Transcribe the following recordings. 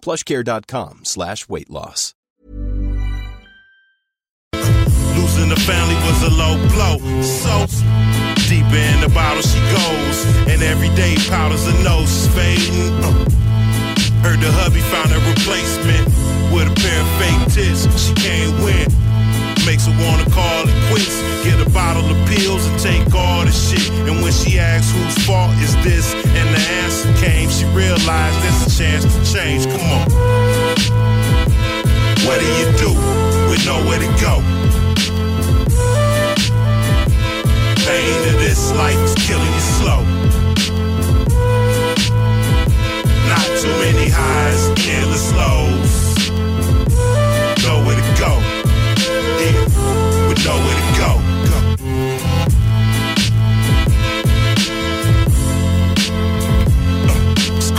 plushcare.com slash weight loss. Losing the family was a low blow. So in the bottle she goes. And every day powders her nose fading. Uh. Heard the hubby found a replacement with a pair of fake tits. She can't win. Makes her wanna call it quits. Get a bottle of pills and take all the shit. And when she asks whose fault is this, and the answer came, she realized there's a chance to change. Come on. What do you do with nowhere to go? Pain of this life is killing you slow. Not too many highs, endless lows.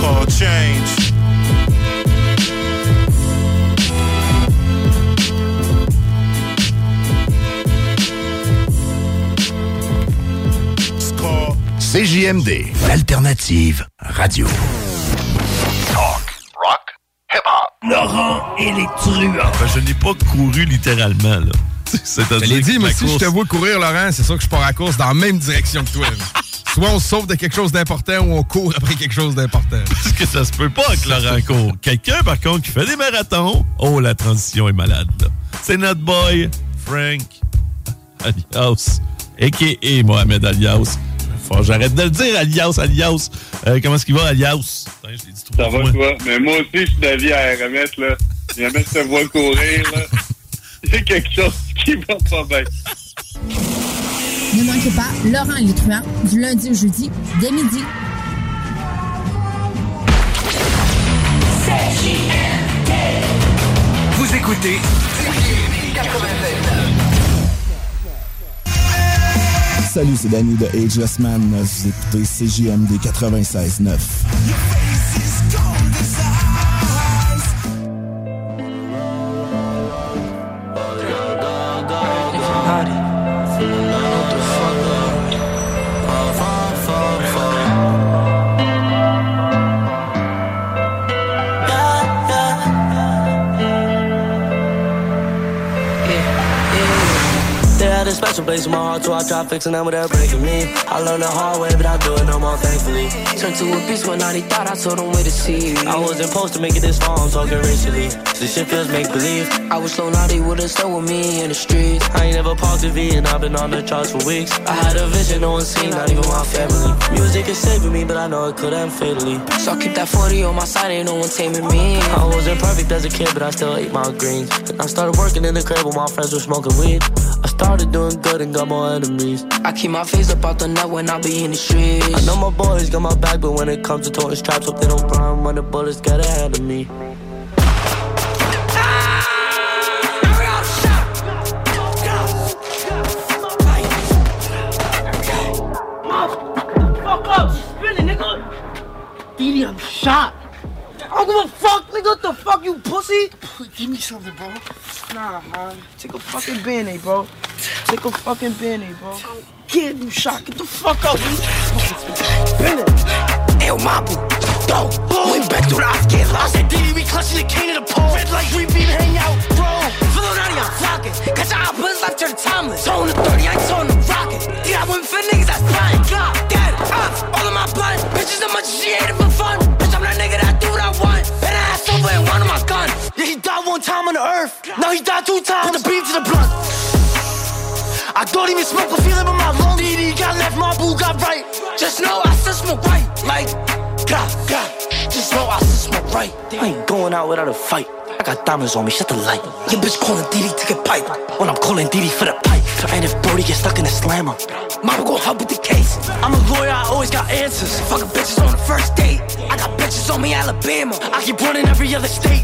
Called change. CJMD, l'alternative radio. Talk, rock, hip-hop. Laurent et les truands. Ben, je n'ai pas couru littéralement, là. C'est-à-dire Je l'ai dit, mais ma si je te vois courir, Laurent, c'est sûr que je pars à course dans la même direction que toi. là. Soit on se sauve de quelque chose d'important ou on court après quelque chose d'important. Parce que ça se peut pas que Laurent court. Quelqu'un, par contre, qui fait des marathons, oh, la transition est malade, là. C'est notre boy, Frank Alias, a.k.a. Mohamed Alias. Faut J'arrête de le dire, Alias, Alias. Euh, comment est-ce qu'il va, Alias? Putain, je l'ai dit Ça va, toi? Mais moi aussi, je suis d'avis à remettre, là. Jamais je te vois courir, là. Il y a quelque chose qui va pas bien. Manquez pas Laurent truands du lundi au jeudi dès midi. Vous écoutez Salut, c'est Danny de Ageless Man. Vous écoutez CJMD 96.9. Special place in my heart, so I tried fixing them without breaking me. I learned the hard way, but I do it no more, thankfully. Turned to a beast when I thought I told them where to see. I wasn't supposed to make it this far, I'm talking racially. This shit feels make believe. I was so naughty, would've stayed with me in the streets. I ain't never paused to V, and I've been on the charts for weeks. I had a vision, no one seen, not even my family. Music is saving me, but I know it could end fatally. So I keep that 40 on my side, ain't no one taming me. I wasn't perfect as a kid, but I still ate my greens. And I started working in the crib while my friends were smoking weed. I started doing good and got more enemies. I keep my face up out the net when I be in the streets. I know my boys got my back, but when it comes to toting straps, hope they don't run when the bullets get ahead of me. Fuck up, spinning, nigga. Didi, I'm shot. I don't give a fuck, nigga. What the fuck, you pussy? Give me something, bro. Nah, man. Take a fucking band bro. Take a fucking band bro. Kid, you shot. Get the fuck up. Spin it. El Mabu, go. Went back to the I get lost. I said, Didi, we clutching the king of the pole. Red light, we beam, hang out, bro. Filonati, I'm flocking. Cause I was left her timeless. Tone the 30, I tone the rocket. Did I win for niggas that's fine? God, dead, ops, all of my blood. Bitches, how much she hated for fun. Bitch, I'm that nigga that do what I want. And I had silver in one of my gun. Yeah, he died one time on the earth. Now he died two times. Put the beat to the blunt. I don't even smoke a feeling in my lungs. DD got left, my boo got right. Just know I still smoke right. Like, God, God. Just know I still smoke right. I ain't going out without a fight. I got diamonds on me, shut the light. Your bitch calling DD to get pipe. When I'm calling DD for the pipe. And if Brody gets stuck in the slammer, mama gon' help with the case. I'm a lawyer, I always got answers. Fucking bitches on the first date. I got bitches on me, Alabama. I keep running every other state.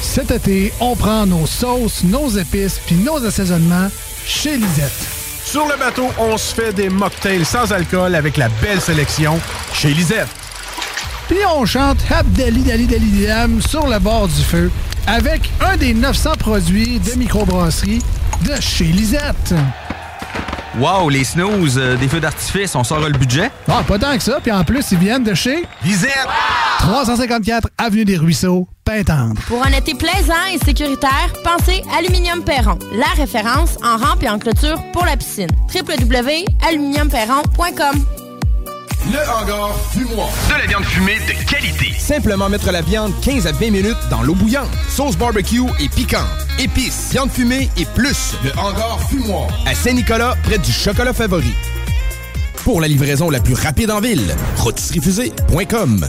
Cet été, on prend nos sauces, nos épices puis nos assaisonnements chez Lisette. Sur le bateau, on se fait des mocktails sans alcool avec la belle sélection chez Lisette. Puis on chante Abdali Dali Dali Dam sur le bord du feu avec un des 900 produits de microbrasserie de chez Lisette. Wow, les snooze, euh, des feux d'artifice, on sort le budget? Ah, pas tant que ça. Puis en plus, ils viennent de chez Lisette. 354 Avenue des Ruisseaux, Pintendre. Pour un été plaisant et sécuritaire, pensez Aluminium Perron, la référence en rampe et en clôture pour la piscine. www.aluminiumperron.com Le hangar fumoir. De la viande fumée de qualité. Simplement mettre la viande 15 à 20 minutes dans l'eau bouillante. Sauce barbecue et piquante. Épices, viande fumée et plus. Le hangar fumoir. À Saint-Nicolas, près du chocolat favori. Pour la livraison la plus rapide en ville, rôtisseriefusée.com.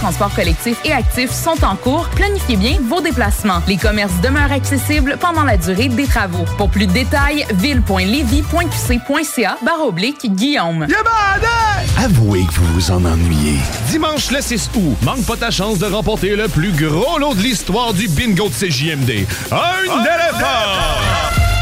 transport collectifs et actifs sont en cours. Planifiez bien vos déplacements. Les commerces demeurent accessibles pendant la durée des travaux. Pour plus de détails, ville.levy.qc.ca barre oblique Guillaume. Avouez que vous vous en ennuyez. Dimanche le 6 août, manque pas ta chance de remporter le plus gros lot de l'histoire du bingo de CJMD. Un éléphant!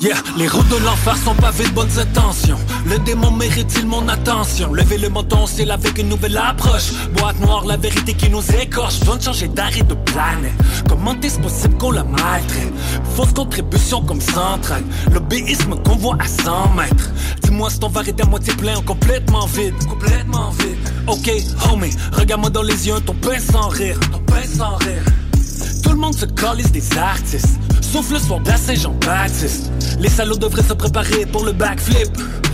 Yeah, les routes de l'enfer sont pavées de bonnes intentions. Le démon mérite-t-il mon attention? Levez le menton, c'est avec une nouvelle approche. Boîte noire, la vérité qui nous écorche. Besoin de changer d'arrêt de planète. Comment est-ce possible qu'on la maltraite? Fausse contribution comme centrale. L'obéisme qu'on voit à 100 mètres. Dis-moi si ton verre est à moitié plein ou complètement vide? Complètement vide. Ok, homie, regarde-moi dans les yeux, ton pain. Ton pain sans rire. Tout le monde se calisse des artistes. Sauf le soir de la Saint-Jean-Baptiste Les salauds devraient se préparer pour le backflip.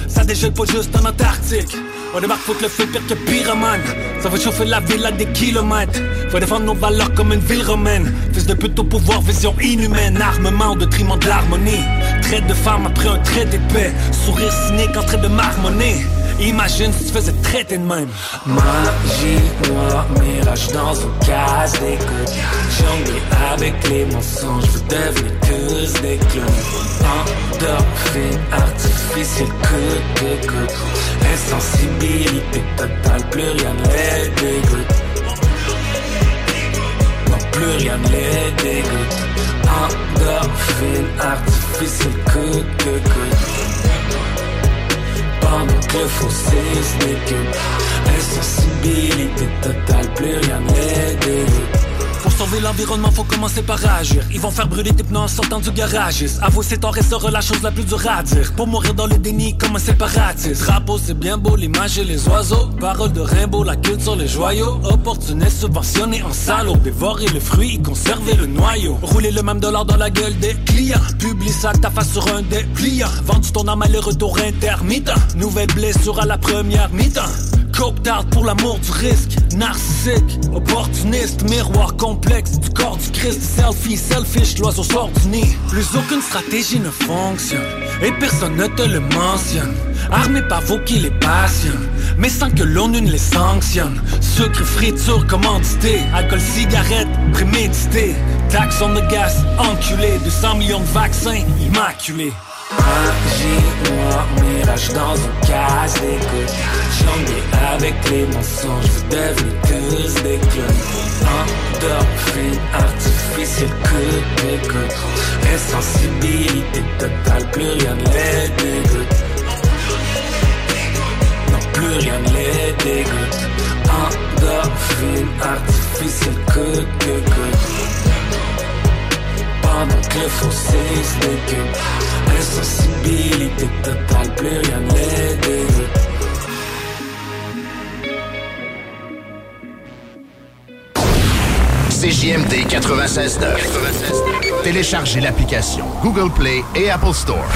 Ça dégèle pas juste en Antarctique. On débarque faut que le feu pire que pyromane. Ça va chauffer la ville à des kilomètres. Faut défendre nos valeurs comme une ville romaine. Fils de pute au pouvoir, vision inhumaine. Armement au détriment de l'harmonie. Traite de femme après un trait d'épée Sourire cynique en train de marmonner Imagine si tu faisais traiter de même. Magie noire, mirage dans une case d'écoute Jongler avec les mensonges, vous devenez tous des clowns. Endorphine artificielle, coûte écoute Insensibilité totale, plus rien ne les dégoûte. Non, plus rien ne les dégoûte. Endorphine artificielle, coûte écoute pendant que le fossé se décupe Insensibilité totale, plus rien n'est dégoût pour sauver l'environnement, faut commencer par agir. Ils vont faire brûler tes pneus en sortant du garage. Avouer ses torts restera la chose la plus dure à dire. Pour mourir dans le déni comme un séparatiste. Drapeau, c'est bien beau, l'image et les oiseaux. Parole de Rimbaud, la culture, les joyaux. Opportuniste, subventionné en salaud. Dévorer le fruit, conserver le noyau. Rouler le même dollar dans la gueule des clients. Publie ça, ta face sur un dépliant. Vendu ton âme à retour intermittent. Nouvelle blessure à la première mi-temps. Coke tard pour l'amour du risque. Narcissique, opportuniste, miroir complexe. Du corps du Christ, selfie, selfish, l'oiseau sort du nid. Plus aucune stratégie ne fonctionne Et personne ne te le mentionne. Armé par vous qui les passionnent Mais sans que l'ONU ne les sanctionne. Sucre, friture, commandité. Alcool, cigarette, prémédité. Taxe on the gas, enculé. 200 millions de vaccins, immaculés Magie mirage dans une case d'écoute Jongler avec les mensonges, vous devenez tous des clones. Endorphine artificielle, coûte écoute Insensibilité totale, plus rien ne les dégoûte. Non, plus rien ne les dégoûte. Endorphine artificielle, coûte écoute que le fossé se décupe Insensibilité totale, plus rien ne les dégoûte CJMD 96.9. Téléchargez l'application Google Play et Apple Store.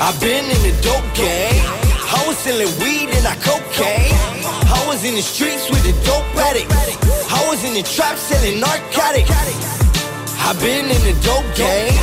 I've been in the dope game. I was selling weed and I cocaine. I was in the streets with the dope addict. I was in the trap selling narcotics. I've been in the dope game.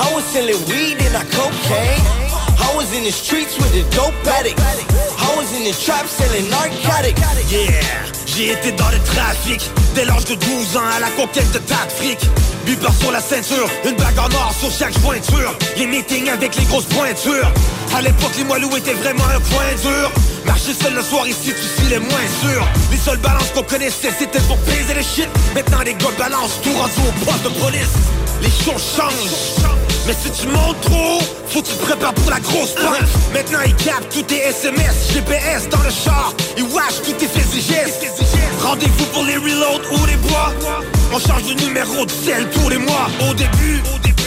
I was selling weed and I cocaine. I was in the streets with the dope addict. I was in the trap selling narcotics. Yeah, j'ai été dans le trafic. Dès l'âge de 12 ans à la conquête de tas fric. Bupeur sur la ceinture, une bague en or sur chaque jointure. Les meetings avec les grosses pointures. À l'époque les moelleux étaient vraiment un point dur. Marcher seul le soir ici tu suis les moins sûrs. Les seules balances qu'on connaissait c'était pour baiser les shit. Maintenant les gars balancent tout rendu au poste de police. Les choses changent mais si tu montes trop, faut que tu te prépares pour la grosse punch Maintenant ils captent tous tes SMS, GPS dans le char. Ils watch tous tes faits et gestes. Rendez-vous pour les reloads ou les bois. On change de numéro de sel tous les mois. Au début,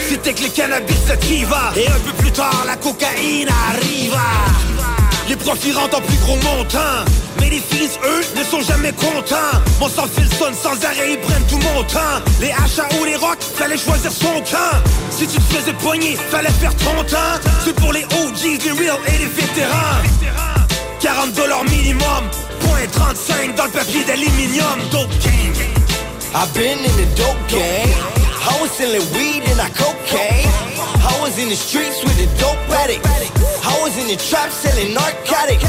c'était que les cannabis sativa Et un peu plus tard, la cocaïne arriva les profits rentrent en plus gros montant Mais les fils, eux, ne sont jamais contents. Mon sang fil sonne sans arrêt, ils prennent tout mon temps. Les achats ou les rocks, fallait choisir son camp. Si tu te faisais poigner, fallait faire ton temps C'est pour les OGs, les real et les vétérans. 40 dollars minimum Point 35 dans le papier d'aluminium. Dope king I've been in the dope game. I was selling weed and I cocaine. I was in the streets with a dope addict. I was in the trap selling narcotics.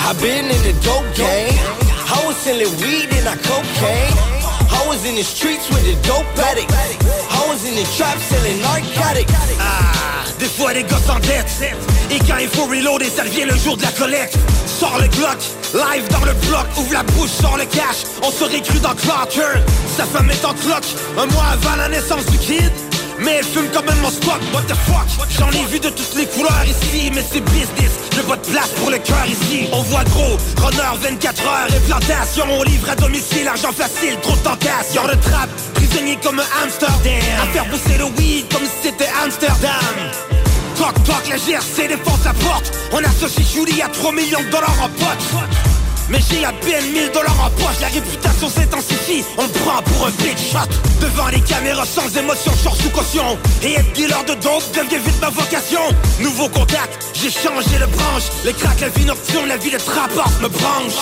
I been in the dope game. I was selling weed and I cocaine. I was in the streets with a dope addict. I was in the trap selling narcotics. Ah, des fois les gosses en tête. Et quand il faut reloader, ça devient le jour de la collecte. Sors le Glock, live dans le bloc, ouvre la bouche, sors le cash. On serait cru dans Clocker. Sa femme est en clock, un mois avant la naissance du kid. Mais elle fume quand même mon spot, what the fuck? J'en ai vu de toutes les couleurs ici Mais c'est business, j'ai pas de place pour le cœur ici. On voit gros, runner 24 heures et plantation. On livre à domicile, argent facile, trop de tentation Le trap, prisonnier comme un hamster À faire pousser le weed comme si c'était Amsterdam. Toc toc, la GRC défonce la porte. On associe Julie à 3 millions de dollars en pote mais j'ai à peine 1000 dollars en poche, la réputation s'intensifie. On prend pour un big shot. Devant les caméras sans émotion, sors sous caution. Et être dealer de dope devient vite ma vocation. Nouveau contact, j'ai changé de branche. Les cracks, la vie nocturne, la vie de trappeur me branche.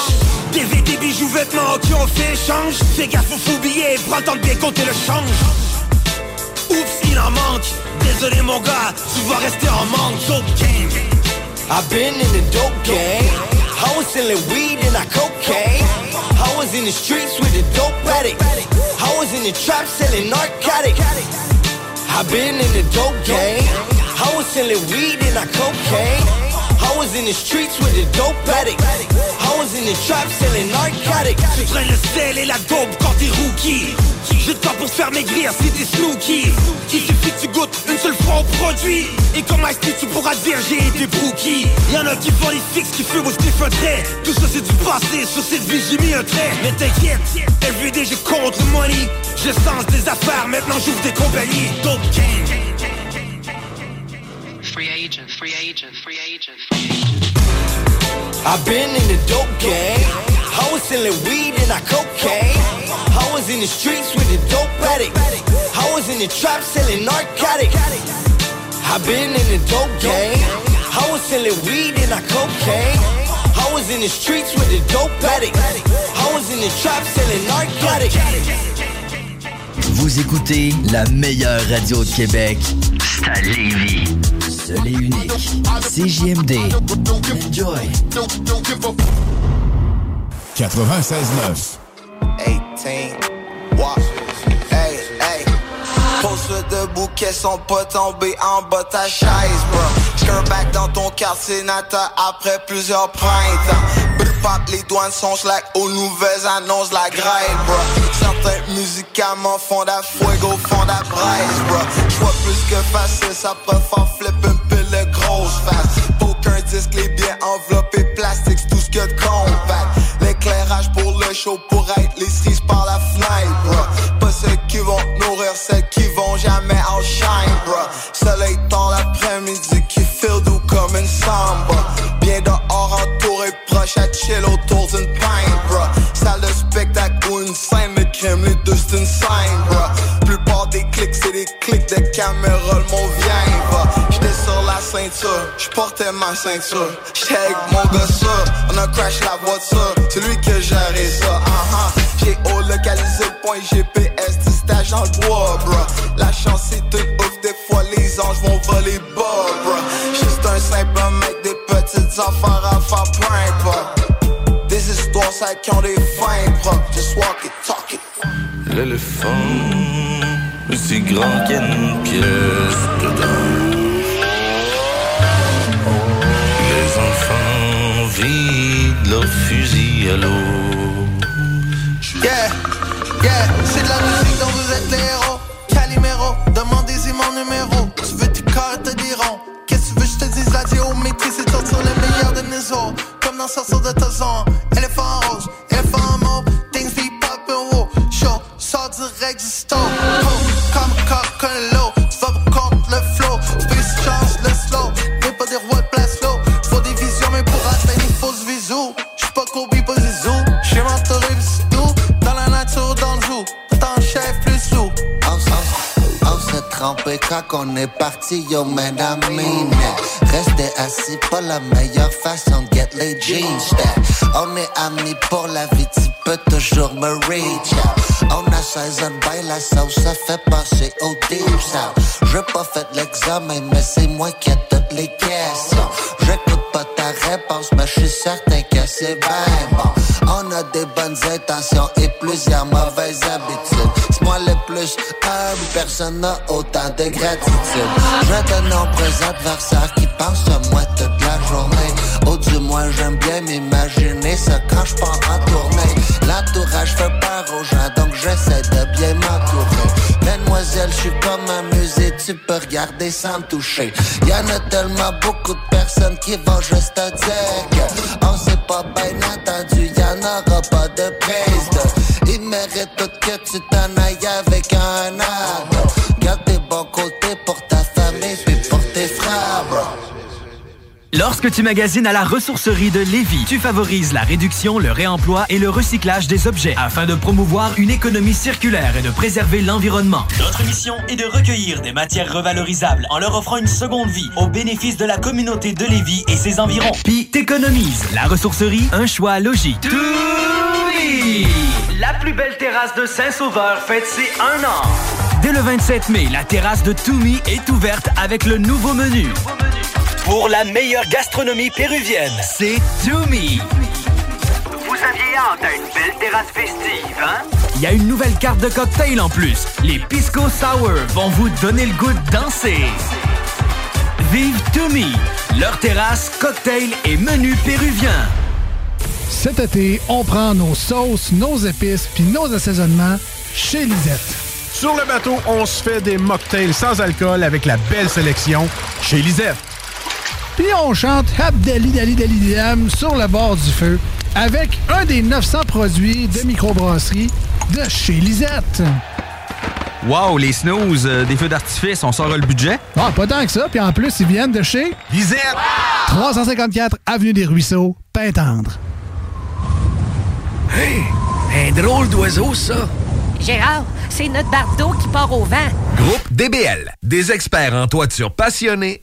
DVD, bijoux, vêtements, ok on fait échange Fais gaffe aux faux billets, prends le temps de le change. Oups, il en manque. Désolé mon gars, tu vas rester en manque. Dope game I've been in the dope game. I was selling weed and I cocaine. I was in the streets with a dope addict. I was in the trap selling narcotics. I've been in the dope game. I was selling weed and I cocaine. I was in the streets with a dope addict. Tu traînes le sel et la dope quand t'es rookie. J'ai le temps pour se faire maigrir si t'es snooki Il suffit que tu goûtes une seule fois au produit. Et comme Ice tu pourras dire j'ai été brookie. Y'en a qui font les fixes, qui fument au stiff un trait. Tout ça c'est du passé, sur cette vie j'ai mis un trait. Mais t'inquiète, everyday j'ai contre le money. Je sens des affaires, maintenant j'ouvre des compagnies. Dope gang. Free agent, free agent, free agent, free agent. I've been in the dope game. I was selling weed and I cocaine. I was in the streets with a dope addict. I was in the trap selling narcotics. I've been in the dope game. I was selling weed and I cocaine. I was in the streets with a dope addict. I was in the trap selling narcotics. Vous écoutez la meilleure radio de Québec. C'est à Lévis. Seul et unique. CJMD. Enjoy. 96.9. 18. Watch. Hey, hey. Pose de bouquet sont pas tombés en bas ta chaise, bro. back dans ton quartier natal après plusieurs printemps. Les douanes sont slack aux nouvelles annonces, la grève, bro. Certains médicaments font la fuego, font la braise, bro. J'vois plus que facile, ça peut faire flip enveloppés plastique, tout ce que compact. L'éclairage pour le show pour être les cerises par la fenêtre. Pas ceux qui vont nourrir, celles qui vont jamais en shine, bro. Soleil dans l'après-midi qui feel doux comme une samba. Bien dehors entouré, proche à chill autour d'une pinte, bro. Salle spectacle ou une scène de crime, les deux c'est une scène, bro. Plupart des clics, c'est des clics de caméra, la ceinture, j'portais ma ceinture. J'étais mon gars on a crash la voiture, c'est lui que gérait ça, uh-huh. J'ai haut localisé point GPS du stage dans le bois, bro. La chance est toute ouf, des fois les anges vont voler bas, bro. Juste un simple mec, des petites affaires à faire bro. Des histoires, ça qui ont des fins propres. Just walk it, talk it. L'éléphant est si grand qu'il y a une pièce dedans. Enfants vident leur fusil à l'eau. Yeah, yeah, c'est de la musique dont vous êtes les héros. Calimero, demandez-y mon numéro. Tu veux tes corps te diront. Qu'est-ce que tu veux, je te dise la géométrie, c'est de sortir le meilleur de nos os. Comme dans sortir de ta zone. Éléphant rose, éléphant en mauve, things be poppin'. Show, sort direct du. Trompé quand on est parti, yo mean it. Rester assis, pas la meilleure façon de get les jeans. On est amis pour la vie, tu peux toujours me reach. On assaisonne bien la sauce, ça fait passer au deep. J'ai pas fait l'examen, mais c'est moi qui ai toutes les questions. J'écoute pas réponse, mais je suis certain que c'est bien bon. On a des bonnes intentions et plusieurs mauvaises habitudes. C'est moi le plus humble, personne n'a autant de gratitude. J'ai de nombreux adversaires qui pensent à moi toute la journée. Ou du moins, j'aime bien m'imaginer ça quand je pars en tournée. L'entourage fait peur aux gens, donc j'essaie de bien m'entourer. Mademoiselle, je suis comme un musée, tu peux regarder sans me toucher. Y en a tellement beaucoup de personnes qui vont juste te dire on s'est pas bien entendu, y en aura pas de prise de. Ils méritent tout que tu t'en Lorsque tu magasines à la ressourcerie de Lévis, tu favorises la réduction, le réemploi et le recyclage des objets afin de promouvoir une économie circulaire et de préserver l'environnement. Notre mission est de recueillir des matières revalorisables en leur offrant une seconde vie au bénéfice de la communauté de Lévis et ses environs. Puis t'économises. La ressourcerie, un choix logique. Oui! La plus belle terrasse de Saint-Sauveur fête ses un an. Dès le 27 mai, la terrasse de Toumi est ouverte avec le nouveau menu. Pour la meilleure gastronomie péruvienne, c'est Toumi. Vous aviez hâte à une belle terrasse festive, hein? Il y a une nouvelle carte de cocktail en plus. Les Pisco Sour vont vous donner le goût de danser. Vive Toumi, leur terrasse, cocktail et menu péruvien. Cet été, on prend nos sauces, nos épices puis nos assaisonnements chez Lisette. Sur le bateau, on se fait des mocktails sans alcool avec la belle sélection chez Lisette. Puis on chante Abdali Dali Dali Dam sur le bord du feu avec un des 900 produits de microbrasserie de chez Lisette. Wow, les snooze, euh, des feux d'artifice, on sort le budget? Ah, pas tant que ça. Puis en plus, ils viennent de chez Lisette. 354 Avenue des Ruisseaux, Pintendre. Hey, un drôle d'oiseau, ça. Gérard, c'est notre bardeau qui part au vent. Groupe DBL, des experts en toiture passionnés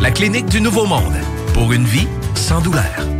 La clinique du Nouveau Monde. Pour une vie sans douleur.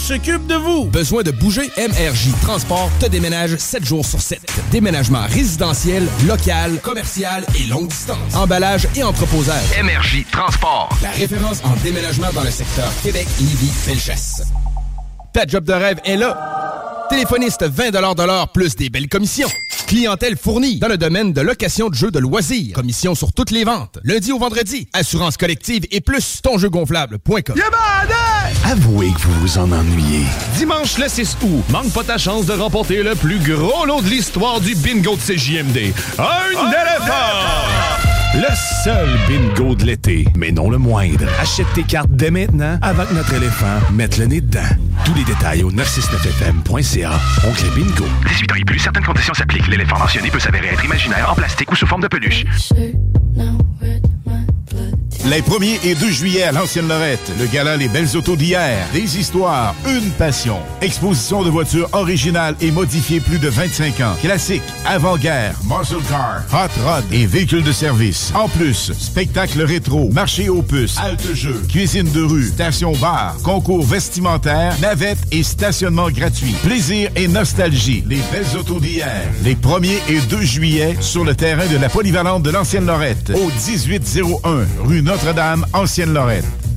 s'occupe de vous. Besoin de bouger? MRJ Transport te déménage 7 jours sur 7. Déménagement résidentiel, local, commercial et longue distance. Emballage et entreposage. MRJ Transport. La référence en déménagement dans le secteur Québec-Lévis-Felchasse. Ta job de rêve est là. Téléphoniste 20 de l'heure plus des belles commissions. Clientèle fournie dans le domaine de location de jeux de loisirs. Commission sur toutes les ventes. Lundi au vendredi. Assurance collective et plus tonjeugonflable.com. Avouez que vous vous en ennuyez. Dimanche le 6 août, manque pas ta chance de remporter le plus gros lot de l'histoire du bingo de CJMD. Un éléphant! Le seul bingo de l'été, mais non le moindre. Achète tes cartes dès maintenant avant que notre éléphant mette le nez dedans. Tous les détails au 969fm.ca. Oncle Bingo. 18 ans et plus, certaines conditions s'appliquent. L'éléphant mentionné peut s'avérer être imaginaire, en plastique ou sous forme de peluche. Les 1er et 2 juillet à l'Ancienne Lorette, le gala Les Belles Autos d'hier. Des histoires, une passion. Exposition de voitures originales et modifiées plus de 25 ans. Classiques, avant-guerre, muscle car, hot rod et véhicules de service. En plus, spectacle rétro, marché aux puces, halte jeu, cuisine de rue, station bar, concours vestimentaire, navette et stationnement gratuit. Plaisir et nostalgie. Les Belles Autos d'hier. Les 1er et 2 juillet sur le terrain de la polyvalente de l'Ancienne Lorette au 1801 rue Notre-Dame, Ancienne-Lorette.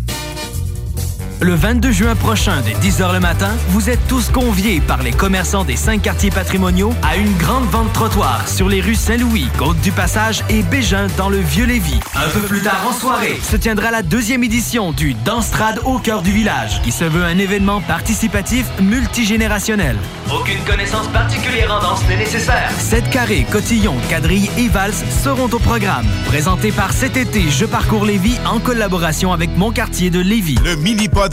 Le 22 juin prochain, dès 10h le matin, vous êtes tous conviés par les commerçants des cinq quartiers patrimoniaux à une grande vente trottoir sur les rues Saint-Louis, Côte-du-Passage et Bégin dans le Vieux-Lévis. Un peu plus tard en soirée, se tiendra la deuxième édition du Danstrad au cœur du village, qui se veut un événement participatif multigénérationnel. Aucune connaissance particulière en danse n'est nécessaire. 7 carrés, cotillons, quadrilles et valses seront au programme. Présenté par cet été Je parcours Lévis en collaboration avec mon quartier de Lévis. Le mini-pod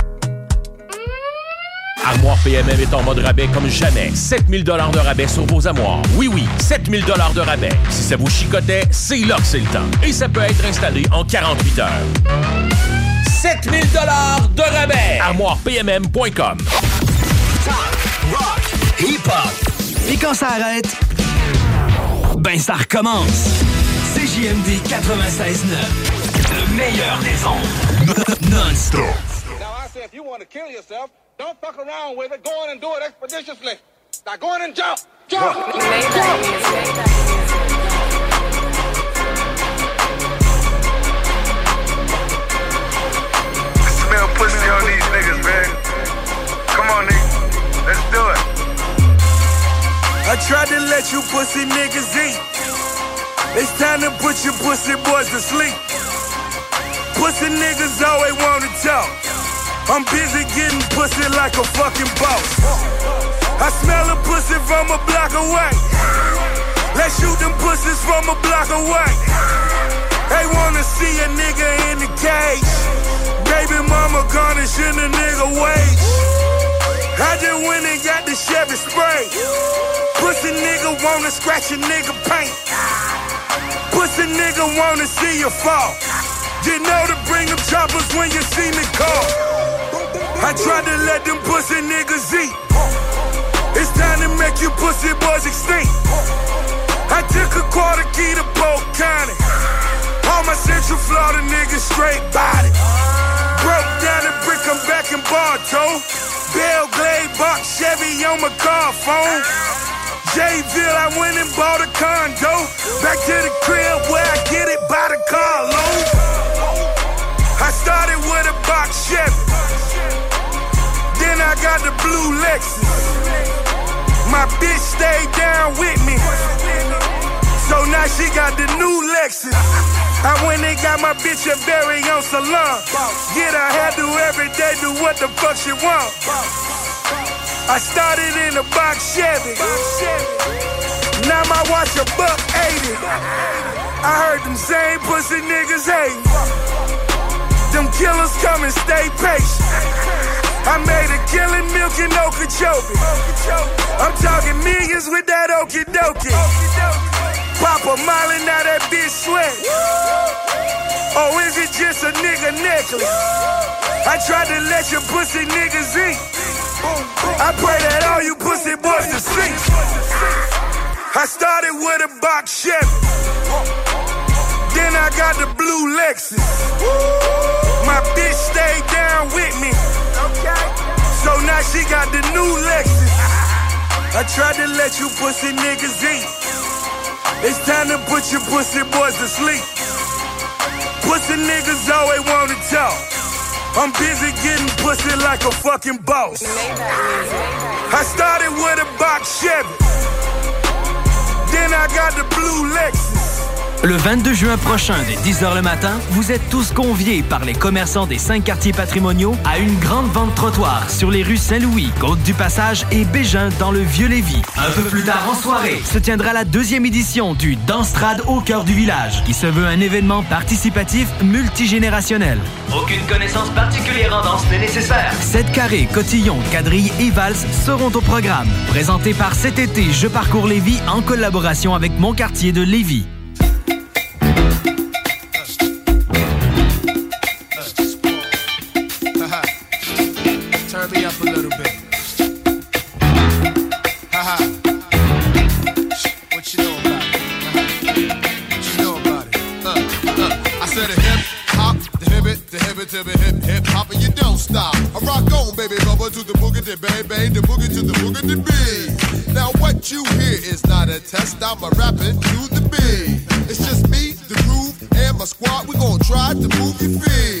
Armoire PMM est en mode rabais comme jamais. 7000 dollars de rabais sur vos armoires. Oui, oui, 7000 dollars de rabais. Si ça vous chicotait, c'est là que c'est le temps. Et ça peut être installé en 48 heures. 7000 dollars de rabais. ArmoirePMM.com hip-hop. Et quand ça arrête, ben ça recommence. CJMD 96.9, le meilleur des ondes. Non-stop. Now I say if you want to kill yourself, don't fuck around with it. Go on and do it expeditiously. Now go on and jump. Jump. Smell pussy on these niggas, man. Come on, nigga. Let's do it. I tried to let you pussy niggas eat. It's time to put your pussy boys to sleep. Pussy niggas always wanna talk. I'm busy getting pussy like a fucking boss. I smell a pussy from a block away. Let's shoot them pussies from a block away. They wanna see a nigga in the cage. Baby mama garnishing a nigga wage. I just went and got the Chevy spray. Pussy nigga wanna scratch a nigga paint. Pussy nigga wanna see you fall. You know to bring them choppers when you see me call. I tried to let them pussy niggas eat. It's time to make you pussy boys extinct. I took a quarter key to Polk County. All my Central Florida niggas straight body. Broke down the brick, I'm back in Bartow. Bell Glade box Chevy on my car phone. Jayville, I went and bought a condo. Back to the got the blue Lexus. My bitch stayed down with me. So now she got the new Lexus. I went and got my bitch a very own salon. Get her hairdo every day, do what the fuck she want. I started in a box Chevy. Now my watch a buck 80. I heard them same pussy niggas hate. Them killers come and stay patient. I made a killing milking Okeechobee. I'm talking millions with that okie dokie. Pop a molly, now that bitch sweat. Oh, is it just a nigga necklace? I tried to let your pussy niggas eat. I pray that all you pussy boys to sleep. I started with a box Chevy. Then I got the blue Lexus. My bitch stayed down with me. So now she got the new Lexus. I tried to let you pussy niggas eat. It's time to put your pussy boys to sleep. Pussy niggas always wanna talk. I'm busy getting pussy like a fucking boss. I started with a box Chevy. Then I got the blue Lexus. Le 22 juin prochain, dès 10h le matin, vous êtes tous conviés par les commerçants des cinq quartiers patrimoniaux à une grande vente trottoir sur les rues Saint-Louis, Côte-du-Passage et Bégin dans le Vieux-Lévis. Un peu plus tard en soirée, se tiendra la deuxième édition du Danstrad au cœur du village, qui se veut un événement participatif multigénérationnel. Aucune connaissance particulière en danse n'est nécessaire. 7 carrés, cotillons, quadrilles et valses seront au programme. Présenté par cet été Je parcours Lévis en collaboration avec mon quartier de Lévis. Bang, the boogie to the boogie to beat. Now what you hear is not a test, I'm a rapping to the beat. It's just me, the groove, and my squad. We gon' try to move your feet.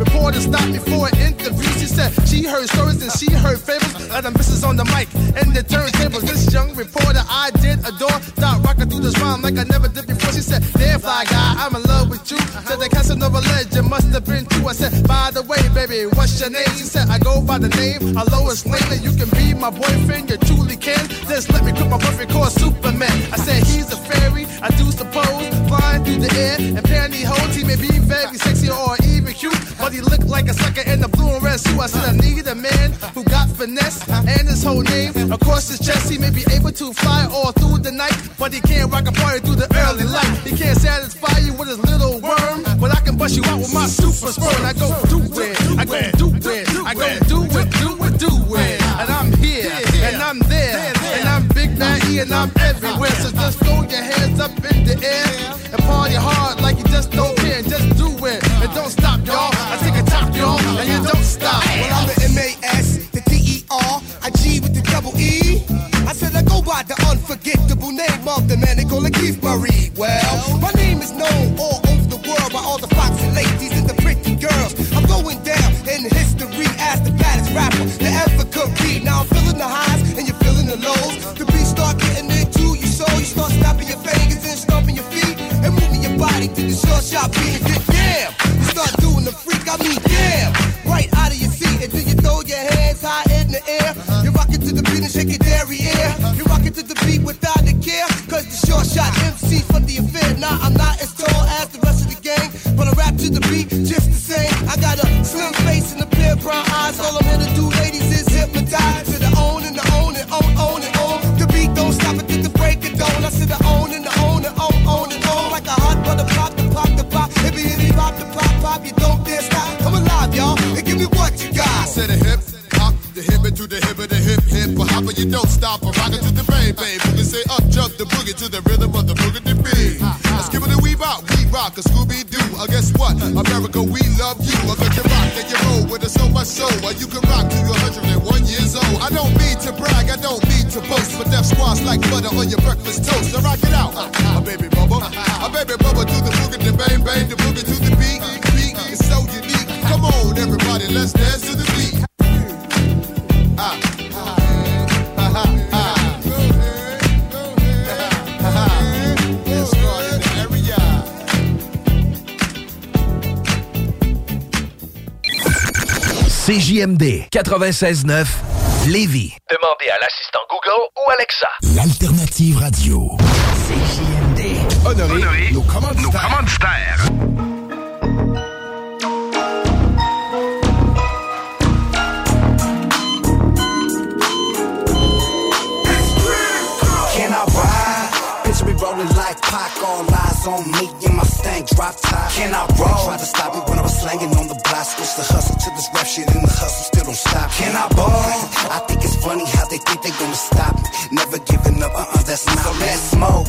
Reporter stopped me for an interview. She said she heard stories and she heard fables. Let them misses on the mic and the turntables. This young reporter I did adore. Thought rocking through this rhyme like I never did before. She said, Damn fly guy, I'm in love with you. Said the Casanova legend must have been true. I said, By the way, baby, what's your name? She said, I go by the name of Lois Lane. And you can be my boyfriend, you truly can. Just let me quit my perfect called Superman. I said, He's a fairy, I do suppose. Flying through the air and pantyhose. He may be very sexy or even but he looked like a sucker in the blue and red suit. I said I need a man who got finesse and his whole name across his chest. He may be able to fly all through the night, but he can't rock a party through the early light. He can't satisfy you with his little worm, but I can bust you out with my super sperm. I go do it, I go do it, I go do it, do it, do it, and I'm here and I'm there and I'm Big Bad E and I'm everywhere. So just throw your hands up in the air and party hard like you just don't care. Just do it and don't unforgettable name of the man they call it Keith Murray. Well, my name is known all CJMD 96.9 Lévis. Demandez à l'assistant Google ou Alexa. L'alternative radio. CJMD. Honoré, nos commanditaires. Nos commanditaires. Can I ride? Picture me rolling like Pac, all eyes on me the hustle to this rap shit and the hustle still don't stop. Can I ball? I think it's funny how they think they gonna stop me. Never giving up, uh-uh, that's not so let's smoke.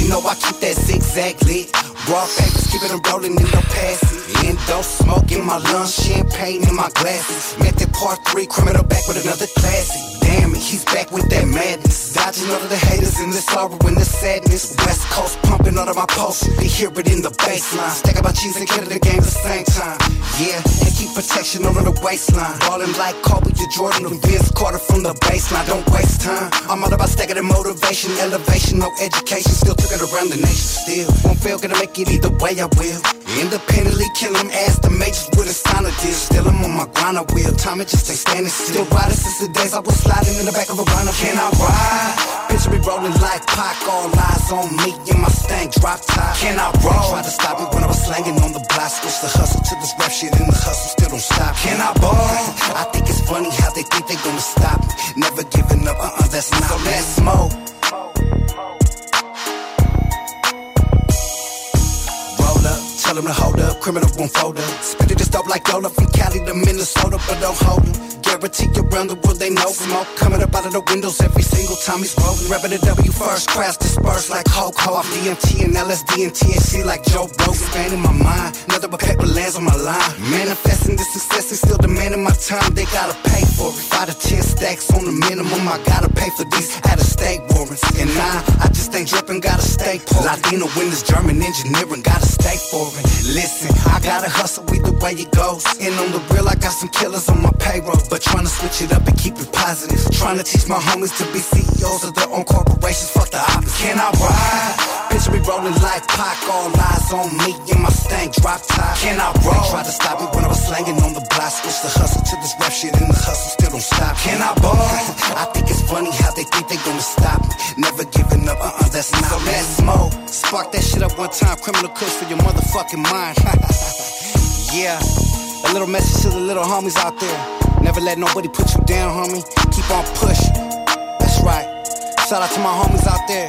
You know I keep that zigzag lit. Raw papers, keep it on rolling in no passing. Endo smoke in my lungs, champagne in my glasses. Method part three, criminal back with another classic. It, he's back with that madness. Dodging all of the haters in the sorrow and the sadness. West Coast pumping all of my pulse. They hear it in the baseline. Stack about cheese and kill the game at the same time. Yeah, and keep protection over the waistline. Ballin' like Kobe to Jordan and Vince Carter from the baseline. Don't waste time. I'm all about stacking the motivation, elevation, no education. Still took it around the nation. Still won't fail, gonna make it either way I will. Independently kill ask the majors with a sign of deal. Still I'm on my grind, I will. Time it just ain't standing still. Riding since the days I was sliding in the back of a runner. Can I ride? Picture me rolling like Pac, all eyes on me in my stank drop top. Can I roll? Try to stop me when I was slanging on the block. Switch the hustle to this rap shit and the hustle still don't stop. Can I ball? I think it's funny how they think they gonna stop me. Never giving up, uh-uh, that's not so let's smoke. Tell them to hold up, criminal won't fold up. Spit it just dope like Yola from Cali to Minnesota, but don't hold them. Guarantee around the world they know smoke coming up out of the windows every single time he's rolling. Repping the W first class, dispersed like Hulk off DMT and LSD and THC like Joe Rogan. Expanding my mind, nothing but paper lands on my line. Manifesting this success and still demanding my time. They gotta pay for it. Five to ten stacks on the minimum. I gotta pay for these out of state warrants. And I, I just ain't dripping, gotta stay poor. Latino winners, German engineering, gotta stay for it. Listen, I gotta hustle either way it goes. And on the real, I got some killers on my payroll. But trying to switch it up and keep it positive. Trying to teach my homies to be CEOs of their own corporations. Fuck the opposite. Can I ride? Picture me rolling like Pac, all eyes on me in my stank drop top. Can I roll? They tried to stop me when I was slanging on the block. Switch the hustle to this rap shit and the hustle still don't stop. Can I ball? I think it's funny how they think they gonna stop me. Never giving up, uh-uh, that's not so let's smoke. Spark that shit up one time, criminal kush for your motherfucking mind. yeah, a little message to the little homies out there. Never let nobody put you down, homie. Keep on pushing. That's right. Shout out to my homies out there.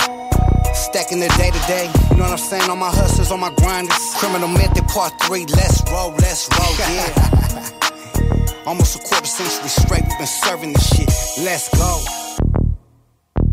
Stacking the day to day. You know what I'm saying? On my hustlers, on my grinders. Criminal method part three. Let's roll, let's roll, yeah. Almost a quarter century straight, we've been serving this shit. Let's go.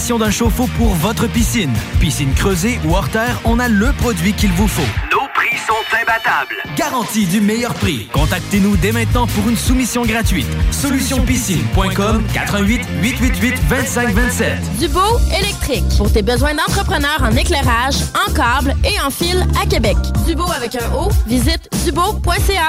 d'un chauffe-eau pour votre piscine. Piscine creusée ou hors terre, on a le produit qu'il vous faut. Nos prix sont imbattables. Garantie du meilleur prix. Contactez-nous dès maintenant pour une soumission gratuite. Solutionpiscine.com 88 888 2527. Dubo électrique. Pour tes besoins d'entrepreneurs en éclairage, en câble et en fil à Québec. Dubo avec un O, visite dubo.ca.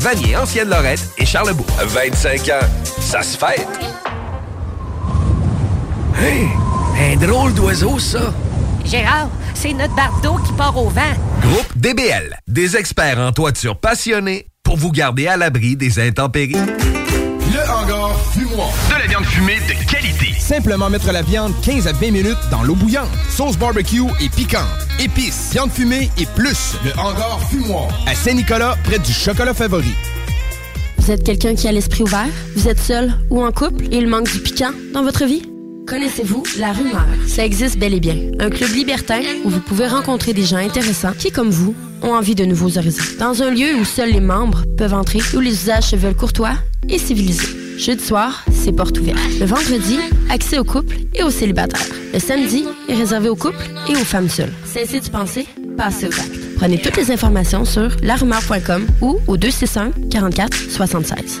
Vanier, Ancienne-Lorette et Charlebourg. 25 ans, ça se fête. Hey, un drôle d'oiseau, ça. Gérard, c'est notre bardeau qui part au vent. Groupe DBL, des experts en toiture passionnés pour vous garder à l'abri des intempéries. Le hangar fumoir. De la viande fumée de. Simplement mettre la viande 15 à 20 minutes dans l'eau bouillante. Sauce barbecue et piquante. Épices, viande fumée et plus. Le hangar fumoir. À Saint-Nicolas, près du chocolat favori. Vous êtes quelqu'un qui a l'esprit ouvert? Vous êtes seul ou en couple? Et il manque du piquant dans votre vie? Connaissez-vous La Rumeur? Ça existe bel et bien. Un club libertin où vous pouvez rencontrer des gens intéressants qui, comme vous, ont envie de nouveaux horizons. Dans un lieu où seuls les membres peuvent entrer, où les usages se veulent courtois et civilisés. Jeudi soir, c'est porte ouverte. Le vendredi, accès aux couples et aux célibataires. Le samedi est réservé aux couples et aux femmes seules. Cessez de penser, passez aux actes. Prenez toutes les informations sur larumeur.com ou au 261 44 76.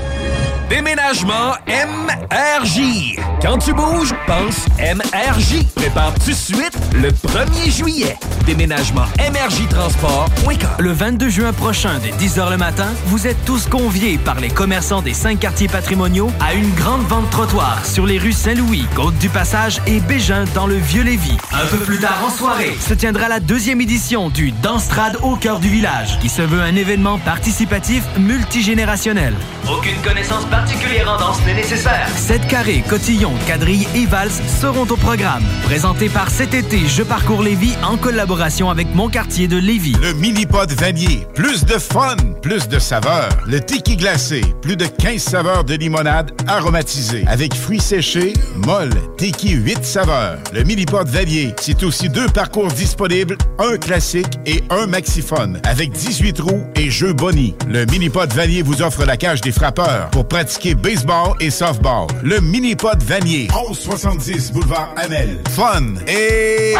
Déménagement MRJ. Quand tu bouges, pense MRJ. Prépare tout de suite le 1er juillet. Déménagement MRJ Transport.com. Le 22 juin prochain, dès 10h le matin, vous êtes tous conviés par les commerçants des cinq quartiers patrimoniaux à une grande vente trottoir sur les rues Saint-Louis, Côte-du-Passage et Bégin dans le Vieux-Lévis. Un peu plus tard en soirée, se tiendra la deuxième édition du Danstrad au cœur du village, qui se veut un événement participatif multigénérationnel. Aucune connaissance particulière en danse n'est nécessaire. 7 carrés, cotillons, quadrilles et valses seront au programme. Présenté par cet été Je parcours Lévis en collaboration avec mon quartier de Lévis. Le mini-pod vanier. Plus de fun, plus de saveurs. Le tiki glacé. Plus de 15 saveurs de limonade aromatisée. Avec fruits séchés, molle, tiki 8 saveurs. Le mini-pod vanier. C'est aussi deux parcours disponibles, un classique et un maxiphone. Avec 18 roues et jeux boni. Le mini-pod vanier vous offre la cage des frappeurs pour pratiquer baseball et softball. Le mini-pod vanier. 1170 boulevard Amel. Fun et...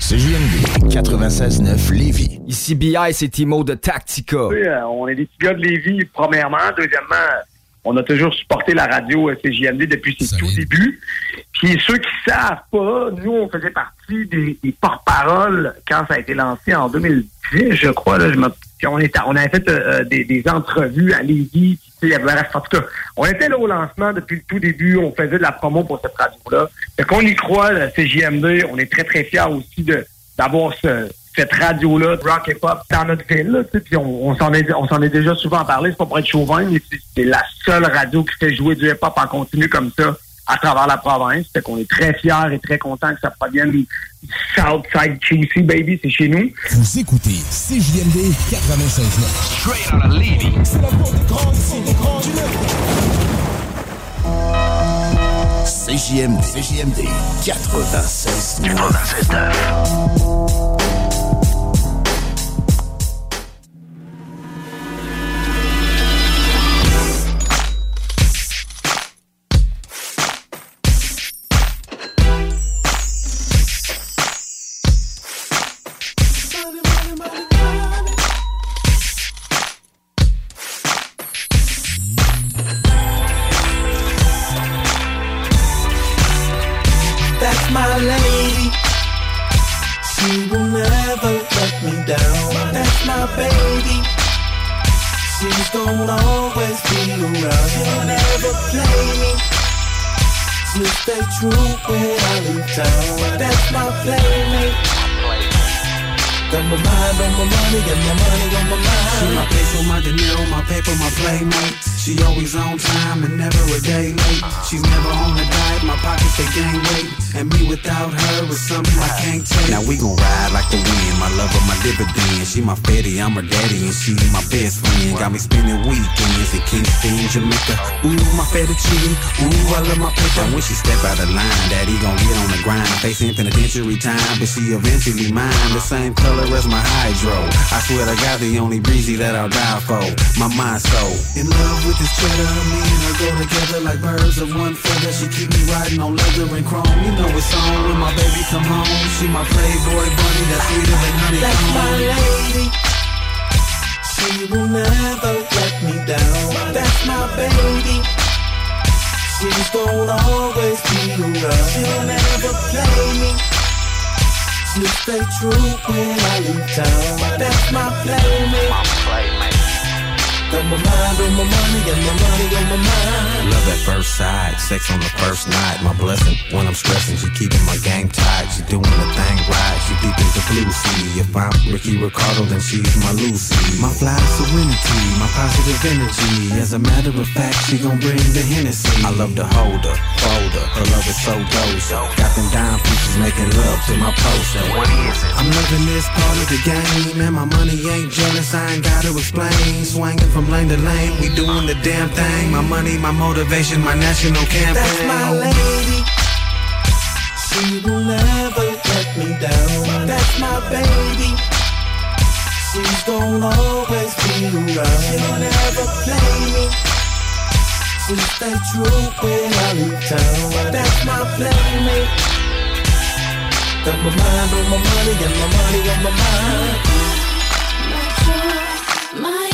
CJMD 96.9 Lévis. Ici BI, c'est Timo de Tactica. Oui, euh, on est des petits gars de Lévis, premièrement. Deuxièmement, on a toujours supporté la radio euh, CJMD depuis ses tout débuts. Puis ceux qui savent pas, nous, on faisait partie des, des porte-paroles quand ça a été lancé en 2010, je crois. Là, je me- on, était, on avait fait euh, des, des entrevues à Lévis. En tout cas, on était là au lancement depuis le tout début. On faisait de la promo pour cette radio-là. Fait qu'on y croit, la CJMD. On est très, très fiers aussi d'avoir ce, cette radio-là, rock et pop, dans notre ville. Là, puis on, on s'en est, on est déjà souvent parlé, c'est pas pour être chauvin, mais c'est la seule radio qui fait jouer du hip-hop en continu comme ça à travers la province. Fait qu'on est très fiers et très contents que ça provienne du Southside Juicy, baby, c'est chez nous. Vous écoutez CJMD 96 Straight out of Lady. C'est la porte des CJMD, CJMD 96 96 9. Got my mind on my money, got my money on my mind. She my peso, my dinero, my paper, my playmate. She always on time and never a day late. She's never on a diet, my pockets they gain weight. And me without her is something I can't take. Now we gon' ride like the wind, my love lover, my dividend. She my fatty, I'm her daddy, and she my best friend. Got me spending weekends in Kingston, Jamaica. Ooh, my fettuccine, ooh, I love my paper. And when she step out of line, daddy gon' get on the grind. Facing penitentiary time, but she eventually mine. The same color as my hydro. I swear to God, the only breezy that I'll die for. My mind so In love with this cheddar, me and her go together like birds of one feather. She keep me riding on leather and chrome. You know it's on when my baby come home. She my playboy bunny, that's sweeter than honey. That's my lady. She will never let me down. That's my baby. She's gonna always be around. She'll never play me. She'll stay true when I leave town. That's my playmate. Got my mind on my money and my money on my mind. Love at first sight, sex on the first night. My blessing when I'm stressing, she keeping my game tight. She doing the thing right, she deep the blue sea. If I'm Ricky Ricardo, then she's my Lucy. My fly serenity, my positive energy. As a matter of fact, she gon' bring the Hennessy. I love to hold her, fold her. Her love is so dozo. Got them dime pieces making love to my poster. What is it? I'm loving this part of the game, and my money ain't jealous. I ain't gotta explain. Swinging from lane to lane, we doing the damn thing. My money, my motivation, my national campaign. That's my lady. She will never let me down. That's my baby. She's gonna always be around. She'll never play me. She'll stay true when I leave town. That's my playmate. Got my mind on my money and my money on my mind. My joy, my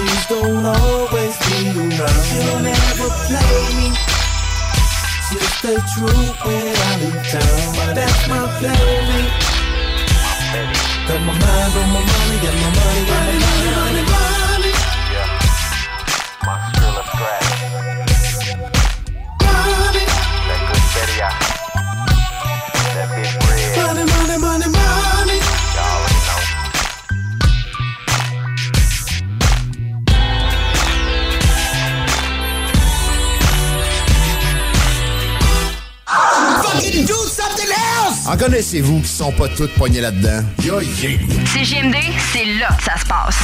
She's gonna always be around. She'll never play me. She'll stay when I leave town. That's my playmate. Got my mind on my money and my money on my Money, money, money, En connaissez-vous qui sont pas toutes poignées là-dedans? Yo, yeah. CGMD, c'est là que ça se passe.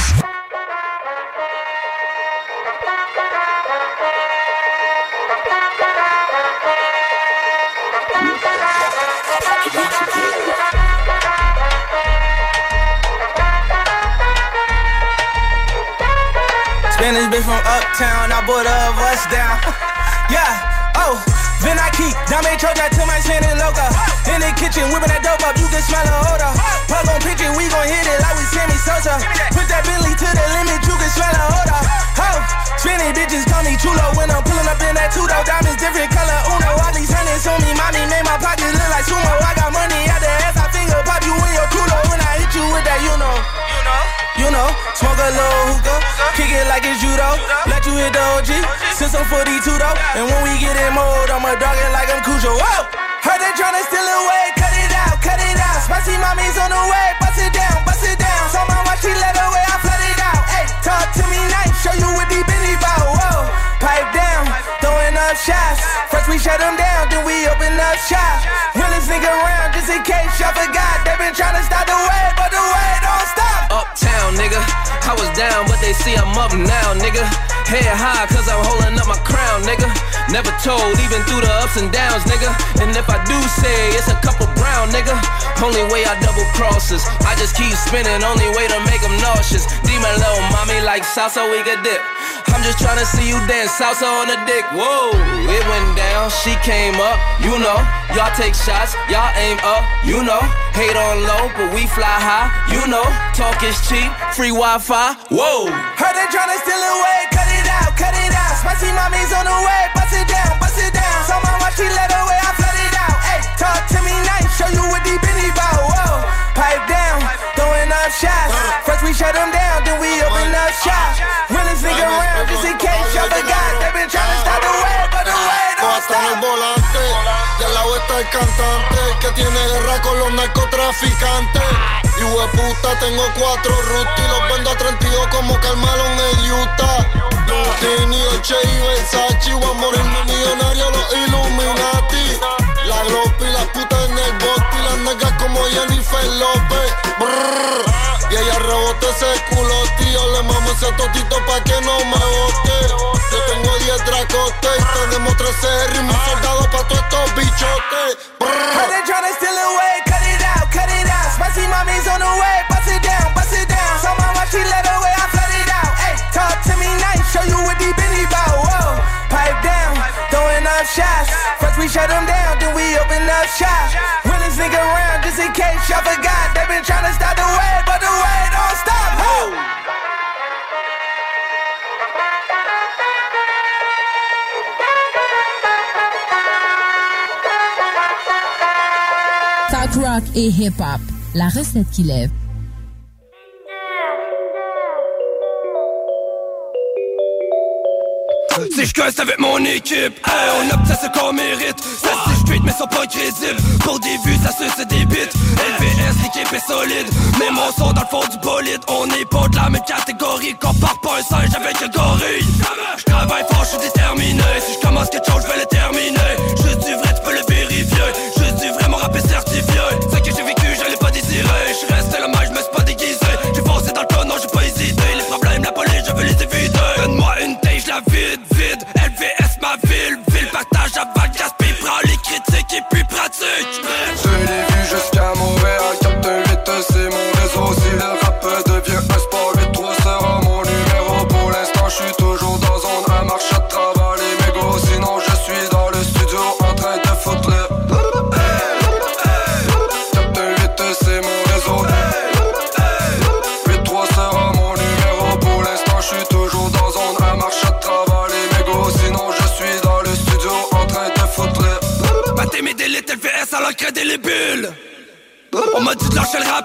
Spanish bitch from uptown, I bought a bus down. yeah, oh, then I keep Dame Troja to my Spanish loca. In the kitchen, whipping that dope up, you can smell the odor. Plug on pitching, we gon' hit it like we Sammy Sosa. Put that Bentley to the limit, you can smell the odor. Oh, Spanish bitches call me chulo when I'm pulling up in that two-door. Diamonds different color, uno. All these hundreds on me, mommy made my pockets look like sumo. I got money at the ass, I finger pop you in your culo. When I hit you with that, you know. You know. You know, smoke a little hookah, kick it like it's judo. Let you hit the OG, since I'm 42 though. And when we get in mode, I'ma dog it like I'm Cujo. Whoa! Heard they tryna steal away, cut it out, cut it out. Spicy mommy's on the way, bust it down, bust it down. So my watch, she let away, I flood it out. Hey, talk to me nice, show you what the Benny bout. Whoa, pipe down, throwing up shots. First we shut them down, then we open up shop. Realest nigga around, just in case y'all forgot. They been tryna stop the way, but the way don't stop. Nigga. I was down, but they see I'm up now, nigga. Head high, cause I'm holding up my crown, nigga. Never told, even through the ups and downs, nigga. And if I do say it's a couple brown, nigga. Only way I double crosses. I just keep spinning, only way to make them nauseous. Demon little mommy like salsa, we could dip just tryna see you dance. Salsa on the dick, whoa. It went down, she came up, you know. Y'all take shots, y'all aim up, you know. Hate on low, but we fly high, you know. Talk is cheap, free Wi Fi, whoa. Heard they tryna steal away, cut it out, cut it out. Spicy mommy's on the way, bust it down, bust it down. So my watch, she let away, I flood it out. Hey, talk to me nice, show you what deep in about, whoa. Pipe down, throwing up shots. First we shut them down, then we open up shots. around just in case y'all forgot. They been trying to stop the way, but the way don't stop. el volante y lado está el cantante que tiene guerra con los narcotraficantes. Y puta, tengo cuatro rutas y los vendo a 32 como Carmalon en Utah. Lutini, Oche y Versace, voy a morirme millonario, los Illuminati. La Glock y las putas las negas como Jennifer López. Brrr. Y ella rebote ese culo, tío. Le mamo ese totito pa' que no me bote. Yo tengo 10 dracotes y tenemos 13 R y mis soldados pa' todos estos bichotes. How they tryna steal away, cut it out, cut it out. Spicy mommy's on the way, bust it down, bust it down. So mama, she let away, I flood it out. Hey, talk to me nice, show you what the bitty bout. Whoa, pipe down, throwing up shots. First we shut them down, then nigga around, just case but the don't stop. Talk rock et hip-hop. La recette qui lève. Si je casse avec mon équipe, hey, on obtient ce qu'on mérite. Ça c'est street mais sont pas crédibles. Pour des vues, ça se des bits. LVS, l'équipe est solide. Mais mon son dans le fond du bolide. On est pas de la même catégorie. Compare pas un singe avec un gorille. Je travaille fort, je suis déterminé. Si je commence quelque chose, je vais le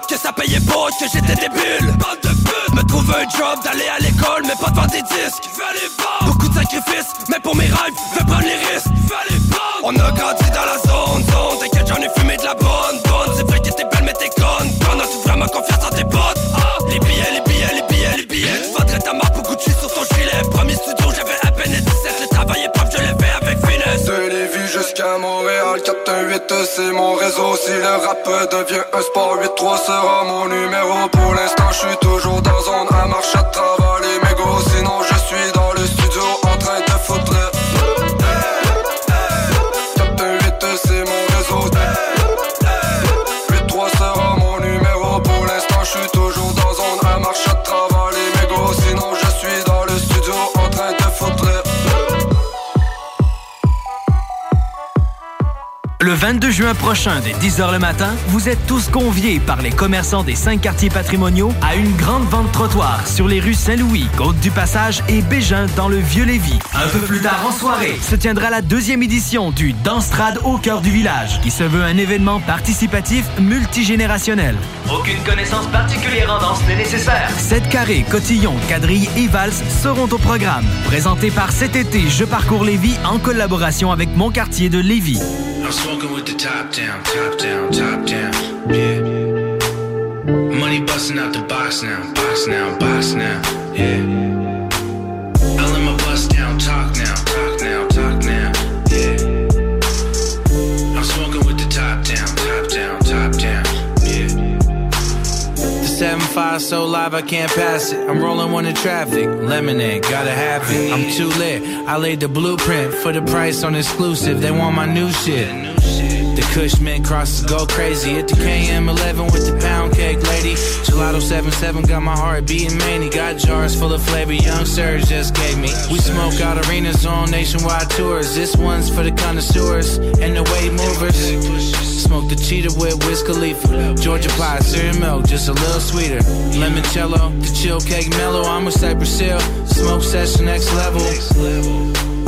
que ça payait pas, que j'étais débile Bande de pute, me trouver un job, d'aller à l'école, mais pas de vendre des disques. Beaucoup de sacrifices, mais pour mes rêves, veux prendre les risques c'est mon réseau Si le rap devient un sport, 8-3 sera mon numéro. Pour l'instant je suis toujours dans zone à marche à travers les mégots. Sinon je 22 juin prochain, dès 10h le matin, vous êtes tous conviés par les commerçants des cinq quartiers patrimoniaux à une grande vente trottoir sur les rues Saint-Louis, Côte-du-Passage et Bégin dans le Vieux-Lévis. Un peu plus tard en soirée, se tiendra la deuxième édition du Danstrad au cœur du village, qui se veut un événement participatif multigénérationnel. Aucune connaissance particulière en danse n'est nécessaire. 7 carrés, cotillons, quadrilles et valses seront au programme. Présenté par cet été Je parcours Lévis en collaboration avec mon quartier de Lévis. I'm smoking with the top down, top down, top down, yeah. Money busting out the box now, box now, box now, yeah. I let my down, talk now, talk now, talk now, yeah. I'm smoking with the top down, top down, top down, yeah. The 7-5 so live I can't pass it. I'm rolling one in traffic. Lemonade, gotta have it. I'm too lit. I laid the blueprint for the price on exclusive. They want my new shit. The Cushman crosses go crazy. Hit the KM11 with the pound cake lady. Gelato 77 got my heart beating many. Got jars full of flavor. Young Surge just gave me. We smoke out arenas on nationwide tours. This one's for the connoisseurs and the weight movers. Smoke the cheetah with Wiz Khalifa. Georgia pie, cereal milk, just a little sweeter. Limoncello, the chill cake mellow. I'm a Cypress Hill. Smoke session next level.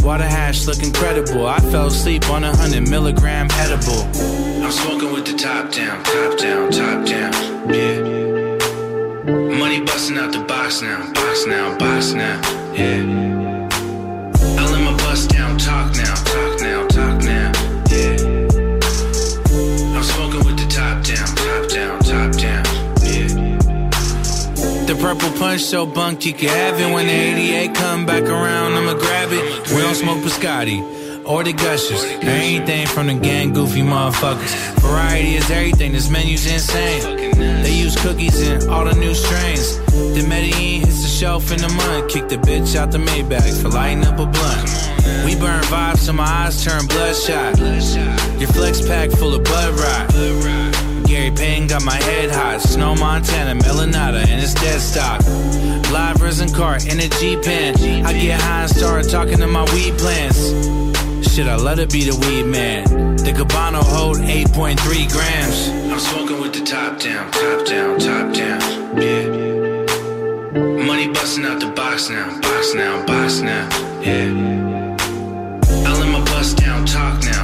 Water hash look incredible. I fell asleep on a hundred milligram edible. I'm smoking with the top down, top down, top down, yeah. Money busting out the box now, box now, box now, yeah. Punch so bunk you can have it. When the 88 come back around, I'ma grab it. We don't smoke biscotti or the gushers. Anything from the gang goofy motherfuckers. Variety is everything, this menu's insane. They use cookies in all the new strains. The Medellin hits the shelf in the mud. Kick the bitch out the Maybach for lighting up a blunt. We burn vibes so my eyes turn bloodshot. Your flex pack full of Rock. Gary got my head hot. Snow Montana, Melanata, and it's dead stock. Live resin cart in a G-Pen. I get high and start talking to my weed plants. Shit, I let it be the weed man. The Cabano hold 8.3 grams. I'm smoking with the top down, top down, top down. Yeah. Money busting out the box now, box now, box now. Yeah. I let my bust down, talk now,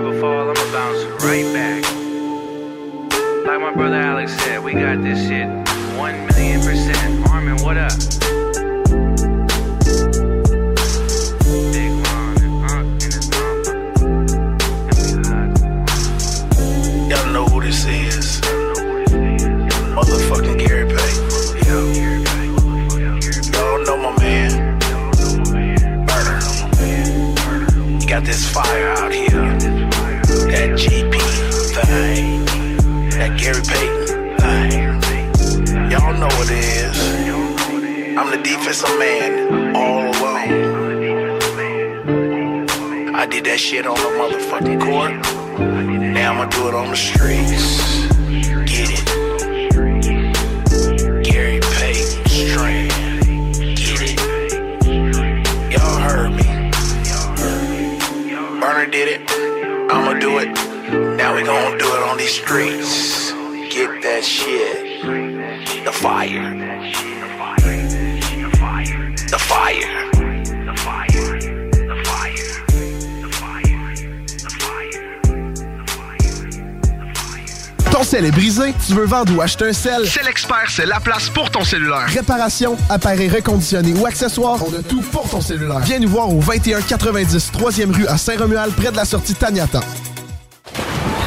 ever fall, I'ma bounce right back. Like my brother Alex said, we got this shit one million percent. Armin, what up? Y'all know who this is. Motherfucking Gary Payton. Y'all know my man. Burner. You got this fire out here. That GP thing. That Gary Payton thing. Y'all know what it is. I'm the defensive man all alone. I did that shit on the motherfucking court. Now I'ma do it on the streets. Get it. Gary Payton. Burner did it. I'ma do it. Now we gonna do it on these streets. Get that shit. The fire. The fire. The fire. Ton sel est brisé? Tu veux vendre ou acheter un sel? C'est l'expert, c'est la place pour ton cellulaire. Réparation, appareil reconditionné ou accessoires, on a tout pour ton cellulaire. Viens nous voir au 2190 3e rue à Saint-Romuald, près de la sortie Taniata.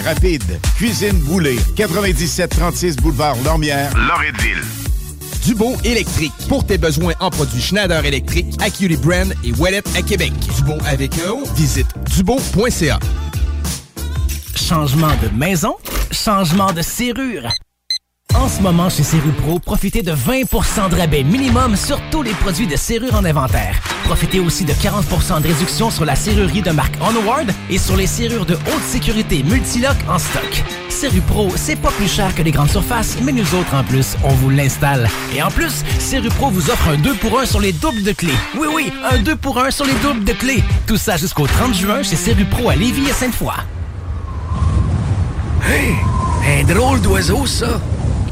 rapide. Cuisine Boulée, 9736 boulevard Lormière, Loretteville. Dubo électrique. Pour tes besoins en produits Schneider électrique, Acuity Brand et Wallet à Québec. Dubo avec O, visite dubo.ca. Changement de maison, changement de serrure. En ce moment, chez Serrupro, profitez de 20% de rabais minimum sur tous les produits de serrure en inventaire. Profitez aussi de 40% de réduction sur la serrurerie de marque Onward et sur les serrures de haute sécurité Multilock en stock. Serrupro, c'est pas plus cher que les grandes surfaces, mais nous autres, en plus, on vous l'installe. Et en plus, Serrupro vous offre un 2 pour 1 sur les doubles de clés. Oui, oui, un 2 pour 1 sur les doubles de clés. Tout ça jusqu'au 30 juin chez Serrupro à Lévis et Sainte-Foy. Hey, un drôle d'oiseau, ça.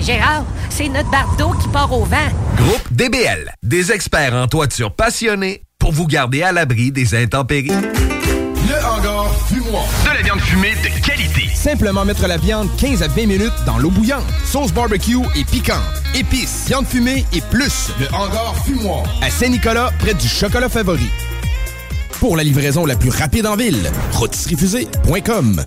Gérard, c'est notre bardeau qui part au vent. Groupe DBL, des experts en toiture passionnés pour vous garder à l'abri des intempéries. Le hangar fumoir. De la viande fumée de qualité. Simplement mettre la viande 15 à 20 minutes dans l'eau bouillante. Sauce barbecue et piquante. Épices, viande fumée et plus. Le hangar fumoir. À Saint-Nicolas, près du chocolat favori. Pour la livraison la plus rapide en ville, rôtisseriefusée.com.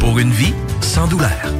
Pour une vie sans douleur.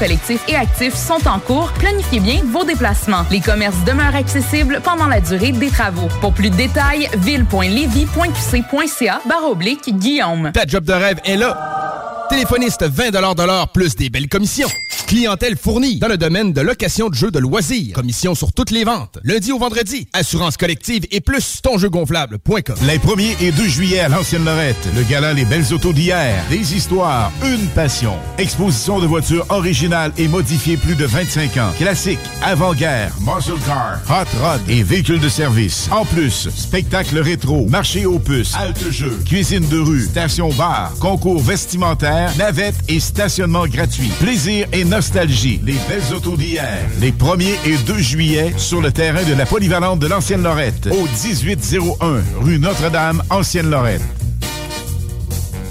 collectifs et actifs sont en cours. Planifiez bien vos déplacements. Les commerces demeurent accessibles pendant la durée des travaux. Pour plus de détails, ville.levy.qc.ca barre oblique Guillaume. Ta job de rêve est là. Téléphoniste 20 de l'heure plus des belles commissions. Clientèle fournie dans le domaine de location de jeux de loisirs. Commission sur toutes les ventes. Lundi au vendredi. Assurance collective et plus tonjeugonflable.com. Les 1er et 2 juillet à l'Ancienne Lorette, le gala Les Belles Autos d'hier. Des histoires, une passion. Exposition de voitures originales et modifiées plus de 25 ans. Classiques, avant-guerre, muscle car, hot rod et véhicules de service. En plus, spectacle rétro, marché aux puces, halte jeu, cuisine de rue, station bar, concours vestimentaire, navette et stationnement gratuit. Plaisir et nostalgie. Les Belles Autos d'hier. Les 1er et 2 juillet sur le terrain de la polyvalente de l'Ancienne Lorette au 1801 rue Notre-Dame, Ancienne Lorette.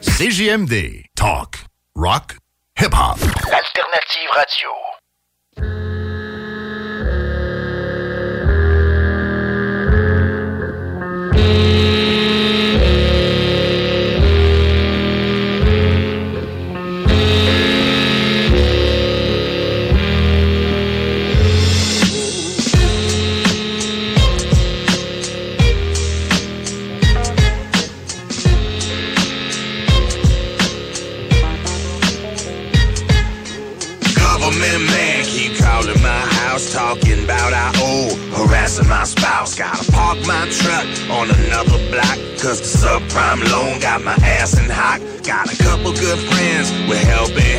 CJMD. Talk. Rock. Hip-hop. L'alternative radio. About I owe, harassing my spouse. Gotta park my truck on another block, cause the subprime loan got my ass in hot. Got a couple good friends with helping